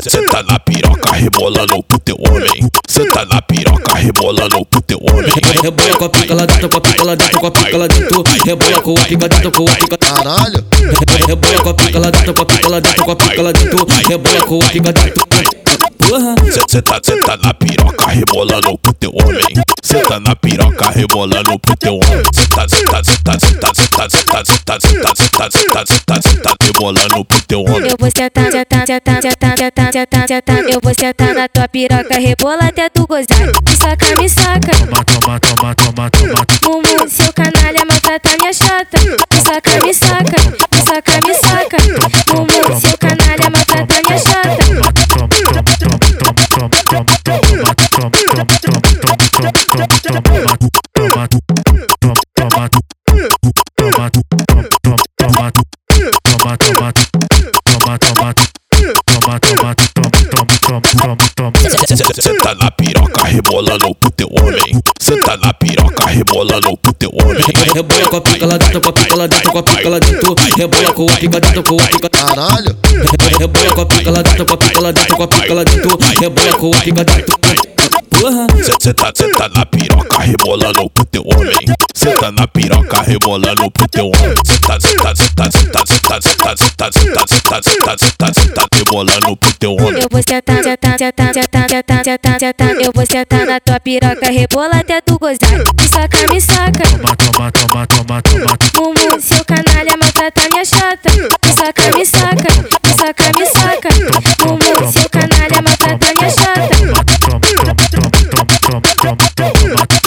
Senta na piroca rebolando pro teu homem. Senta na piroca rebolando pro teu homem. Rebola com a pica lá dentro, com a pica lá dentro, com a pica lá dentro. Rebola com a pica dentro, com a pica. Caralho. Rebola com a pica lá dentro, com a pica lá dentro, com a pica lá dentro. Rebola com a pica dentro. Porra. Senta, senta na piroca rebolando pro teu homem. Senta na piroca rebolando pro teu homem. Senta, senta, senta, senta, senta, senta, senta, senta, senta, senta, senta rebolando pro teu homem. Eu vou sentar, sentar, sentar, sentar, sentar, sentar, sentar. Eu vou sentar na tua piroca, rebola até tu gozar. Me saca, me saca. Toma, toma, toma, toma, toma. Mumu, seu canalha, maltrata minha chata. Me saca, me saca. Me saca, me saca. Mumu, seu canalha, maltrata minha chata. Senta Senta na piroca, rebolando pro teu homem. Rebola com a pica lá dentro, com a pica lá dentro, com a pica lá dentro. Rebola com a pica dentro, com a pica. Caralho. Rebola com a pica lá dentro, com a pica lá dentro, com a pica lá dentro. Rebola com a pica dentro. Porra. Senta, senta na piroca, rebolando pro teu homem. Senta na piroca, rebolando pro teu homem. Senta, senta, senta, senta, senta, senta, senta, senta, senta, senta, senta, senta, rebolando pro teu homem. Eu vou sentar, sentar, sentar, sentar, sentar, sentar, sentar. Eu vou sentar na tua piroca, rebola até tu gozar. Me saca, me saca. Toma, toma, toma, toma, toma. Mumu, seu canalha, maltrata minha chata. Me saca, me saca. Me saca,